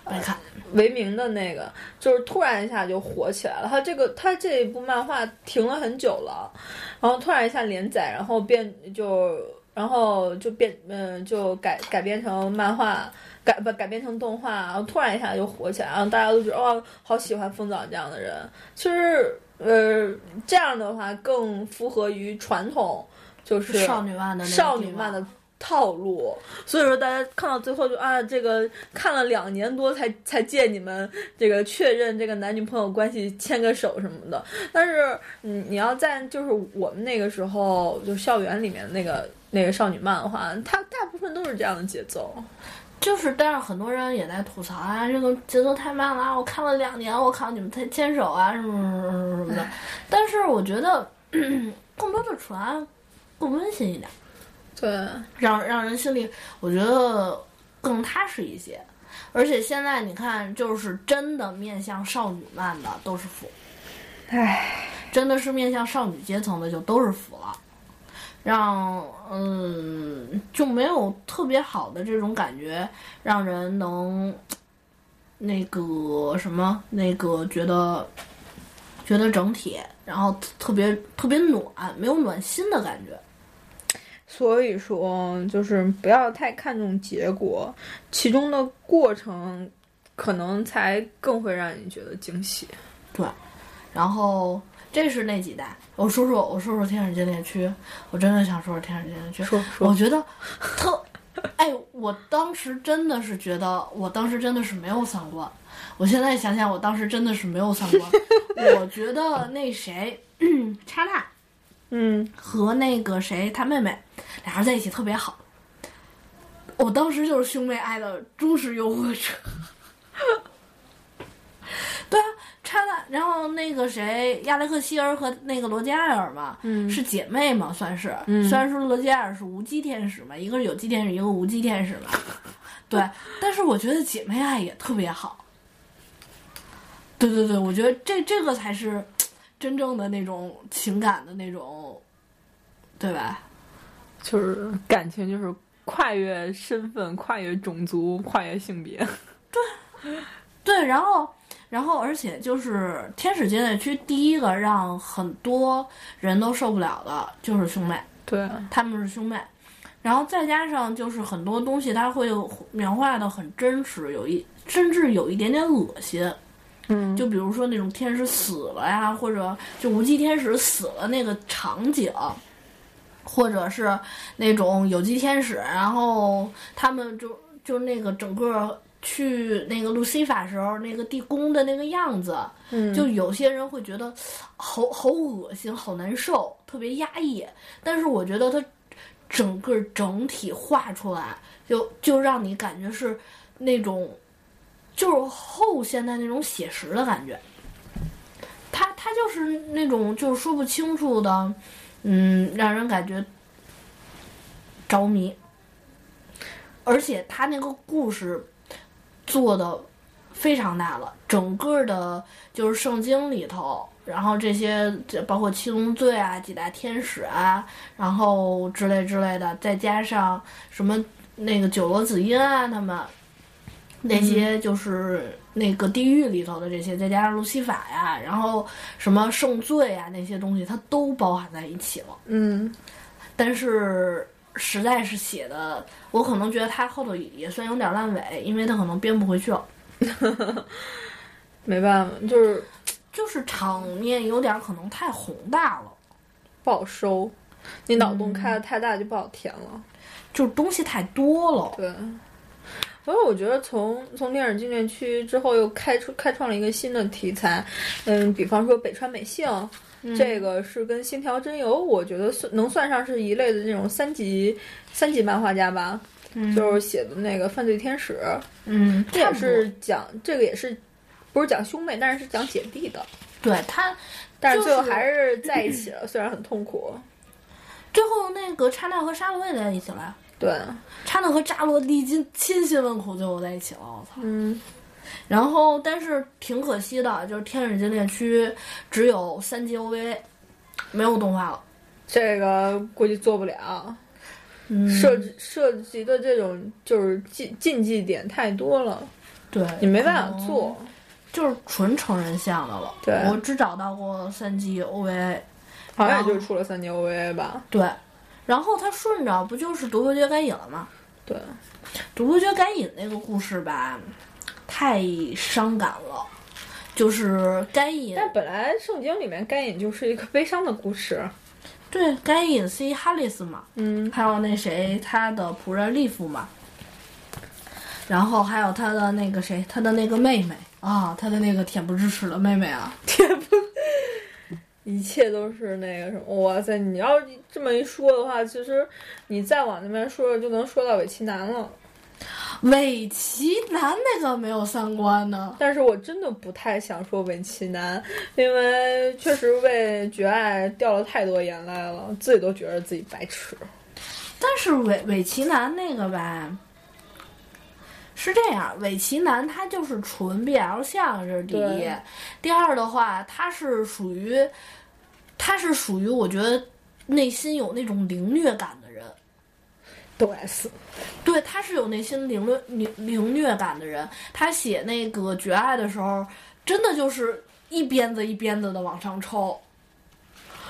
没看，为名的那个，就是突然一下就火起来了。他这个，他这部漫画停了很久了，然后突然一下连载，然后变就，然后就变，嗯，就改改编成漫画。改不改编成动画，然后突然一下就火起来，然后大家都觉得哇，好喜欢风早这样的人。其实，呃，这样的话更符合于传统，就是少女漫的少女漫的套路。所以说，大家看到最后就啊，这个看了两年多才才见你们这个确认这个男女朋友关系，牵个手什么的。但是，嗯，你要在就是我们那个时候就校园里面那个那个少女漫的话，它大部分都是这样的节奏。就是，但是很多人也在吐槽啊，这个节奏太慢了。我看了两年，我靠，你们才牵手啊，什么什么什么什么的。但是我觉得，更多的传更温馨一点，对，让让人心里我觉得更踏实一些。而且现在你看，就是真的面向少女漫的都是腐，唉，真的是面向少女阶层的就都是腐了。让嗯就没有特别好的这种感觉，让人能那个什么那个觉得觉得整体，然后特别特别暖，没有暖心的感觉。所以说，就是不要太看重结果，其中的过程可能才更会让你觉得惊喜。对，然后。这是那几代，我说说，我说说《天使禁猎区》，我真的想说说《天使禁猎区》。说说，我觉得特，哎，我当时真的是觉得，我当时真的是没有三观。我现在想想，我当时真的是没有三观。我觉得那谁，叉娜，嗯，和那个谁，他妹妹，俩人在一起特别好。我当时就是兄妹爱的忠实拥护者。对啊。差了，然后那个谁，亚历克希尔和那个罗杰艾尔嘛，是姐妹嘛，算是。虽然说罗杰艾尔是无机天使嘛，一个是有机天使，一个无机天使嘛。对，但是我觉得姐妹爱也特别好。对对对，我觉得这这个才是真正的那种情感的那种，对吧？就是感情，就是跨越身份、跨越种族、跨越性别。对，对，然后。然后，而且就是天使禁猎区第一个让很多人都受不了的，就是兄妹。对，他们是兄妹。然后再加上就是很多东西，他会描画的很真实，有一甚至有一点点恶心。嗯，就比如说那种天使死了呀，或者就无机天使死了那个场景，或者是那种有机天使，然后他们就就那个整个。去那个路西法时候，那个地宫的那个样子，就有些人会觉得好好恶心、好难受、特别压抑。但是我觉得它整个整体画出来，就就让你感觉是那种就是后现代那种写实的感觉。它它就是那种就是说不清楚的，嗯，让人感觉着迷。而且他那个故事。做的非常大了，整个的就是圣经里头，然后这些包括七宗罪啊、几大天使啊，然后之类之类的，再加上什么那个九罗子音啊，他们那些就是那个地狱里头的这些，再加上路西法呀，然后什么圣罪啊那些东西，它都包含在一起了。嗯，但是。实在是写的，我可能觉得他后头也算有点烂尾，因为他可能编不回去了。没办法，就是就是场面有点可能太宏大了，不好收。你脑洞开的太大就不好填了，就是东西太多了。对。所以我觉得从从电影纪念区之后又开出开创了一个新的题材，嗯，比方说北川美幸，这个是跟星条真由，我觉得算能算上是一类的这种三级三级漫画家吧，就是写的那个犯罪天使，嗯，这也是讲这个也是不是讲兄妹，但是是讲姐弟的，对他，但是最后还是在一起了，虽然很痛苦。最后那个刹那和沙罗也在一起了。对，刹那和扎罗历经千辛万苦最后在一起了，我操。嗯。然后，但是挺可惜的，就是《天使禁猎区》只有三集 OVA，没有动画了。这个估计做不了。嗯。涉涉及的这种就是禁禁忌点太多了。对。你没办法做。就是纯成人向的了。对。我只找到过三集 OVA。好像也就出了三集 OVA 吧。对。然后他顺着不就是独孤觉该隐了吗？对，独孤觉该隐那个故事吧，太伤感了。就是该隐，但本来圣经里面该隐就是一个悲伤的故事。对，该隐是一哈里斯嘛，嗯，还有那谁他的仆人利夫嘛，然后还有他的那个谁，他的那个妹妹啊，他的那个恬不知耻的妹妹啊，恬不。一切都是那个什么，哇塞！你要这么一说的话，其实你再往那边说，就能说到尾崎南了。尾崎南那个没有三观呢，但是我真的不太想说尾崎南，因为确实为绝爱掉了太多眼泪了，自己都觉得自己白痴。但是尾尾崎南那个吧，是这样，尾崎南他就是纯 BL 向，这是第一。第二的话，他是属于。他是属于我觉得内心有那种凌虐感的人，都 S，对，他是有内心凌虐凌凌虐感的人。他写那个绝爱的时候，真的就是一鞭子一鞭子的往上抽，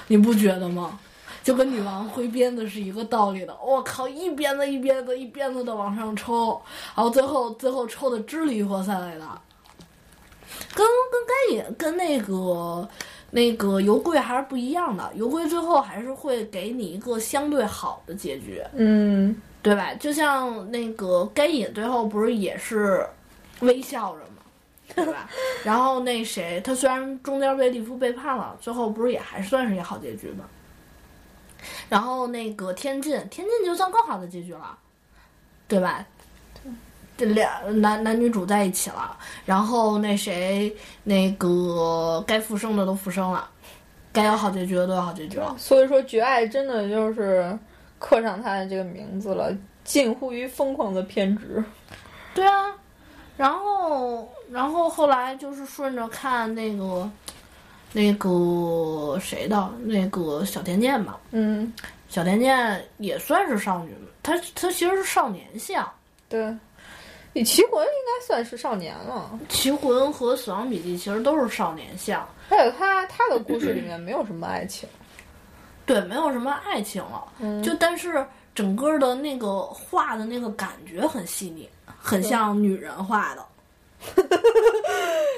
你不觉得吗？就跟女王挥鞭子是一个道理的。我靠，一鞭子一鞭子一鞭子的往上抽，然后最后最后抽的支离破碎的，跟跟该隐跟那个。那个油柜还是不一样的，油柜最后还是会给你一个相对好的结局，嗯，对吧？就像那个该隐最后不是也是微笑着嘛，对吧？然后那谁，他虽然中间被利夫背叛了，最后不是也还算是一个好结局吗？然后那个天津，天津就算更好的结局了，对吧？这两男男女主在一起了，然后那谁，那个该复生的都复生了，该有好结局的都有好结局了。所以说，绝爱真的就是刻上他的这个名字了，近乎于疯狂的偏执。对啊，然后，然后后来就是顺着看那个，那个谁的那个小甜甜吧，嗯，小甜甜也算是少女，她她其实是少年像，对。你奇魂应该算是少年了，奇魂和死亡笔记其实都是少年像，还有他他的故事里面没有什么爱情，对，没有什么爱情了，就但是整个的那个画的那个感觉很细腻，很像女人画的，对，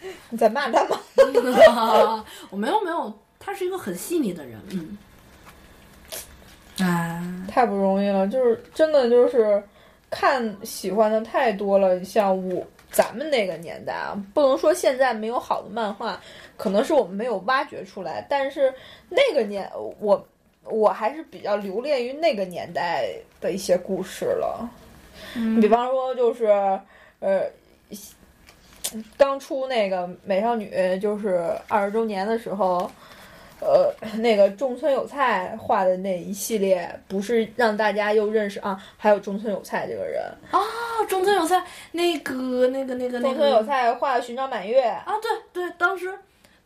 你在骂他吗？我没有没有，他是一个很细腻的人，嗯，啊，太不容易了，就是真的就是。看喜欢的太多了，像我咱们那个年代啊，不能说现在没有好的漫画，可能是我们没有挖掘出来。但是那个年，我我还是比较留恋于那个年代的一些故事了。嗯，比方说就是呃，刚出那个美少女就是二十周年的时候。呃，那个中村有菜画的那一系列，不是让大家又认识啊？还有中村有菜这个人啊，中村有菜那个那个那个那个中村有菜画的《寻找满月》啊，对对，当时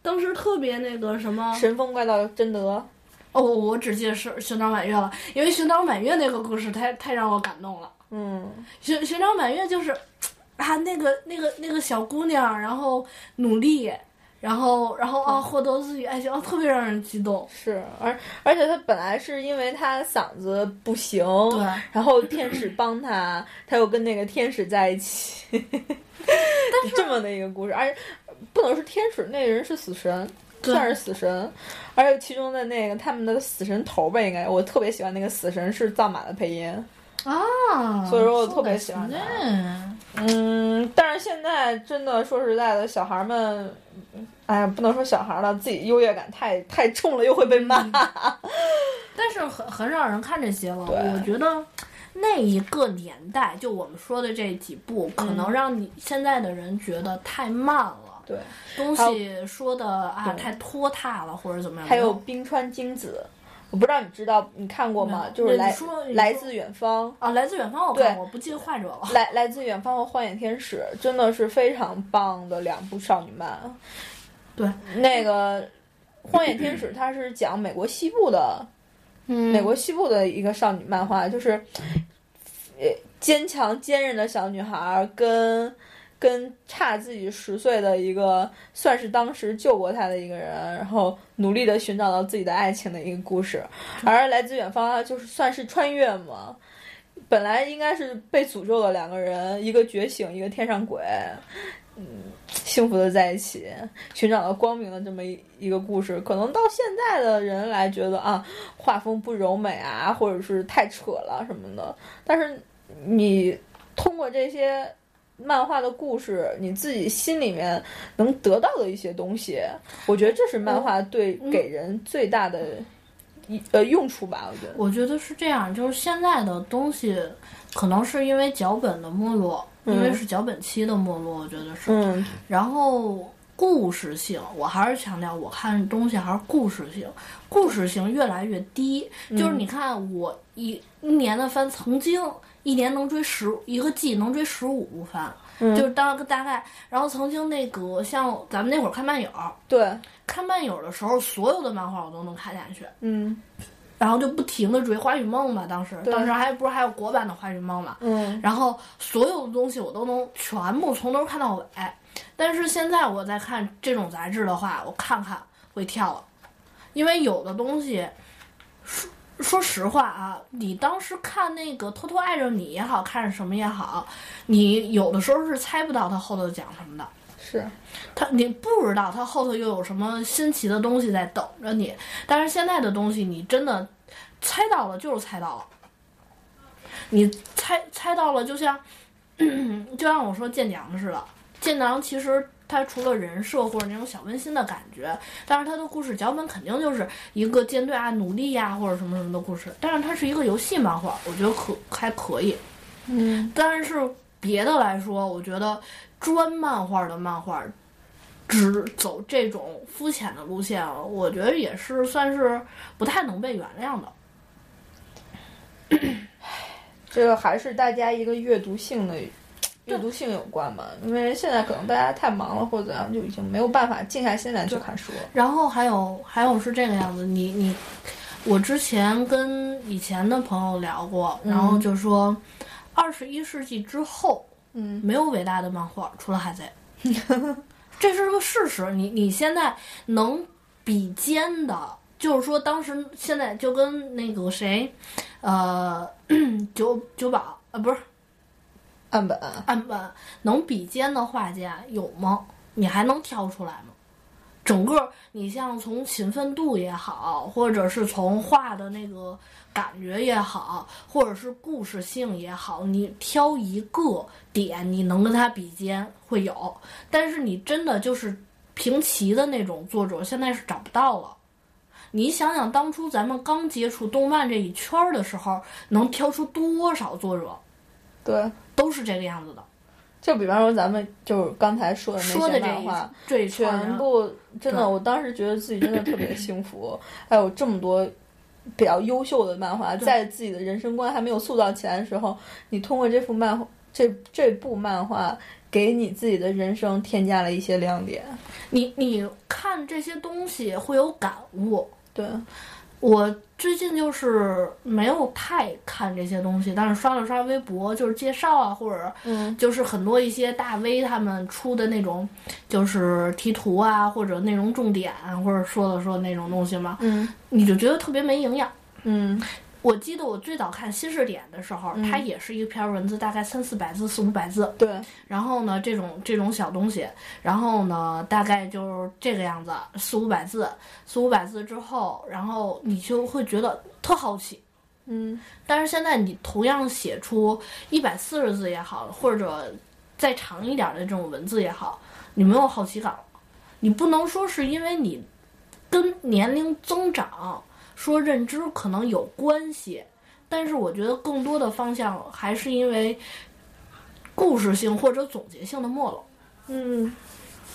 当时特别那个什么神风怪盗贞德哦，我只记得是寻找满月了，因为寻找满月那个故事太太让我感动了。嗯，寻寻找满月就是啊，那个那个那个小姑娘，然后努力。然后，然后啊，获得自己爱情，啊，特别让人激动。是，而而且他本来是因为他嗓子不行，对，然后天使帮他，他又跟那个天使在一起。但是 这么么的一个故事，而且不能是天使，那个人是死神，算是死神，而且其中的那个他们的死神头吧，应该我特别喜欢那个死神是藏马的配音，啊，所以说我特别喜欢。嗯，但是现在真的说实在的，小孩们，哎呀，不能说小孩了，自己优越感太太重了，又会被骂。但是很很少人看这些了。我觉得那一个年代，就我们说的这几部，可能让你现在的人觉得太慢了，对，东西说的啊太拖沓了，或者怎么样。还有冰川精子，我不知道你知道你看过吗？就是来来自远方。啊，来自远方我看过，不记得患者了。来来自远方和荒野天使真的是非常棒的两部少女漫。对，那个荒野天使它是讲美国西部的，嗯美国西部的一个少女漫画，就是呃坚强坚韧的小女孩儿跟跟差自己十岁的一个算是当时救过他的一个人，然后努力的寻找到自己的爱情的一个故事。而来自远方啊就是算是穿越嘛。本来应该是被诅咒的两个人，一个觉醒，一个天上鬼，嗯，幸福的在一起，寻找到光明的这么一一个故事。可能到现在的人来觉得啊，画风不柔美啊，或者是太扯了什么的。但是你通过这些漫画的故事，你自己心里面能得到的一些东西，我觉得这是漫画对给人最大的一呃用处吧。我觉得，我觉得是这样，就是现在的东西，可能是因为脚本的没落，因为是脚本期的没落，我觉得是。嗯，然后故事性，我还是强调，我看东西还是故事性，故事性越来越低。就是你看，我一一年的番，曾经一年能追十一个季能追十五部番，就是当个大概。然后曾经那个像咱们那会儿看漫友，对，看漫友的时候，所有的漫画我都能看下去。嗯然后就不停的追《花与梦》嘛，当时当时还不是还有国版的《花与梦》嘛，嗯然后所有的东西我都能全部从头看到尾。但是现在我在看这种杂志的话，我看看会跳了，因为有的东西，说说实话啊，你当时看那个《偷偷爱着你》也好看什么也好，你有的时候是猜不到他后头讲什么的。是，他你不知道他后头又有什么新奇的东西在等着你，但是现在的东西你真的猜到了就是猜到了，你猜猜到了就像 就像我说建娘似的，建娘其实它除了人设或者那种小温馨的感觉，但是它的故事脚本肯定就是一个舰队啊努力呀、或者什么什么的故事，但是它是一个游戏漫画，我觉得可还可以，嗯但是别的来说，我觉得专漫画的漫画，只走这种肤浅的路线，我觉得也是算是不太能被原谅的。这个还是大家一个阅读性的阅读性有关嘛，因为现在可能大家太忙了或者怎样，就已经没有办法静下心来去看书了。然后还有还有是这个样子，你你，我之前跟以前的朋友聊过，然后就说，二十一世纪之后，嗯，没有伟大的漫画，除了海贼，这是个事实。你你现在能比肩的，就是说当时现在就跟那个谁，呃，九九宝呃不是岸本，岸本能比肩的画家有吗？你还能挑出来吗？整个你像从勤奋度也好，或者是从画的那个感觉也好，或者是故事性也好，你挑一个点你能跟他比肩会有，但是你真的就是平齐的那种作者，现在是找不到了。你想想，当初咱们刚接触动漫这一圈儿的时候，能挑出多少作者，对，都是这个样子的。就比方说咱们就是刚才说的那些漫画，这一全部真的，我当时觉得自己真的特别幸福，还有这么多比较优秀的漫画，在自己的人生观还没有塑造起来的时候，你通过这幅漫画，这这部漫画，给你自己的人生添加了一些亮点。你你看这些东西会有感悟。对，我最近就是没有太看这些东西，但是刷了刷微博，就是介绍啊，或者嗯。就是很多一些大 V 他们出的那种，就是题图啊，或者内容重点啊，或者说了说那种东西嘛，嗯。你就觉得特别没营养。嗯我记得我最早看新视点的时候，它也是一篇文字，大概三四百字、四五百字。对，然后呢，这种这种小东西，然后呢，大概就是这个样子，四五百字，四五百字之后，然后你就会觉得特好奇。嗯，但是现在你同样写出一百四十字也好，或者再长一点的这种文字也好，你没有好奇感了。你不能说是因为你跟年龄增长。说认知可能有关系，但是我觉得更多的方向还是因为故事性或者总结性的没落。嗯，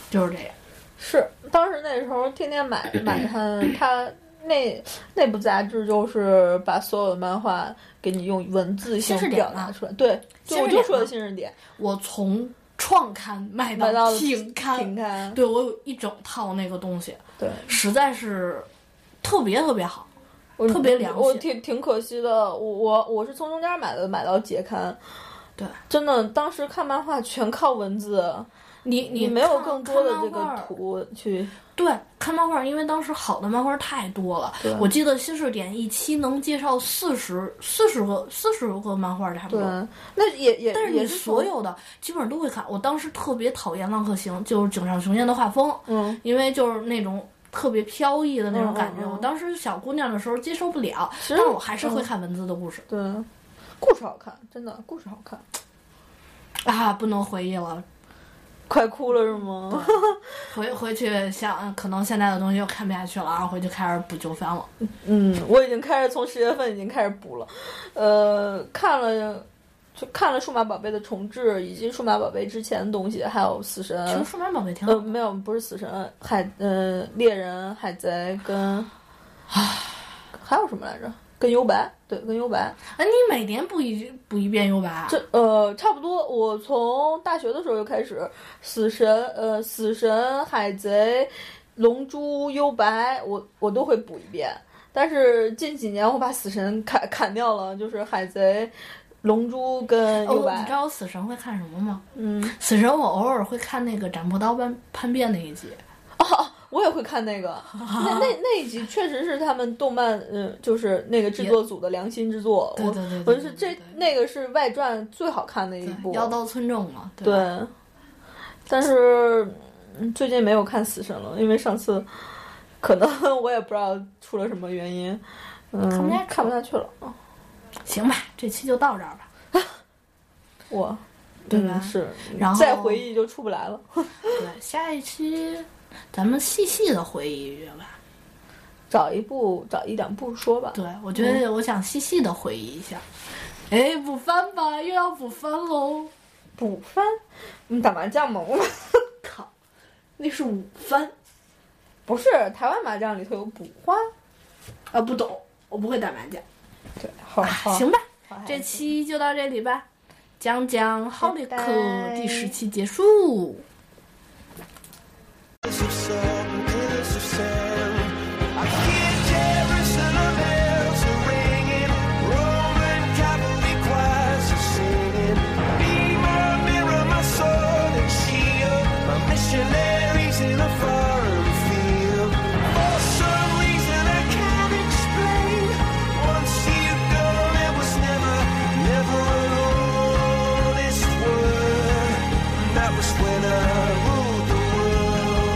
就是这样。是当时那时候天天买买它，它那那部杂志就是把所有的漫画给你用文字性表达出来。对，就我就说的新视点。我从创刊卖到停刊，停刊。对我有一整套那个东西，对，实在是特别特别好。特别良心，我挺挺可惜的。我我我是从中间买的，买到节刊。对，真的，当时看漫画全靠文字，你你没有更多的这个图去。对，看漫画，因为当时好的漫画太多了。我记得新视点一期能介绍四十四十个四十个漫画差不多。那也也但是你所有的基本上都会看。我当时特别讨厌浪客行，就是井上雄彦的画风。嗯，因为就是那种。特别飘逸的那种感觉，我当时小姑娘的时候接受不了，但我还是会看文字的故事。对，故事好看，真的故事好看。啊，不能回忆了，快哭了是吗？回回去想，可能现在的东西又看不下去了啊，回去开始补旧番了。嗯，我已经开始从十月份已经开始补了，呃，看了。就看了数码宝贝的重置，以及数码宝贝之前的东西，还有死神。其实数码宝贝挺好。呃，没有，不是死神，海，呃，猎人、海贼跟，唉，还有什么来着？跟幽白，对，跟幽白。哎，你每年补一补一遍幽白？这呃，差不多。我从大学的时候就开始，死神，呃，死神、海贼、龙珠、幽白，我我都会补一遍。但是近几年我把死神砍砍掉了，就是海贼。龙珠跟幽白，你知道我死神会看什么吗？嗯，死神我偶尔会看那个斩破刀般叛变那一集。哦，我也会看那个，那那那一集确实是他们动漫，嗯，就是那个制作组的良心之作。对对对，我是这那个是外传最好看的一部。妖刀村正嘛。对。但是最近没有看死神了，因为上次可能 我也不知道出了什么原因，嗯，看不下去了。行吧，这期就到这儿吧。我，对吧？是，然后再回忆就出不来了。对，下一期咱们细细的回忆一下吧。找一部，找一两部说吧。对，我觉得我想细细的回忆一下。哎，补番吧，又要补番喽！补番？你打麻将吗？我 靠，那是午番，不是台湾麻将里头有补花。啊，不懂，我不会打麻将。对，好，行吧，这期就到这里吧，讲讲好利课第十期结束。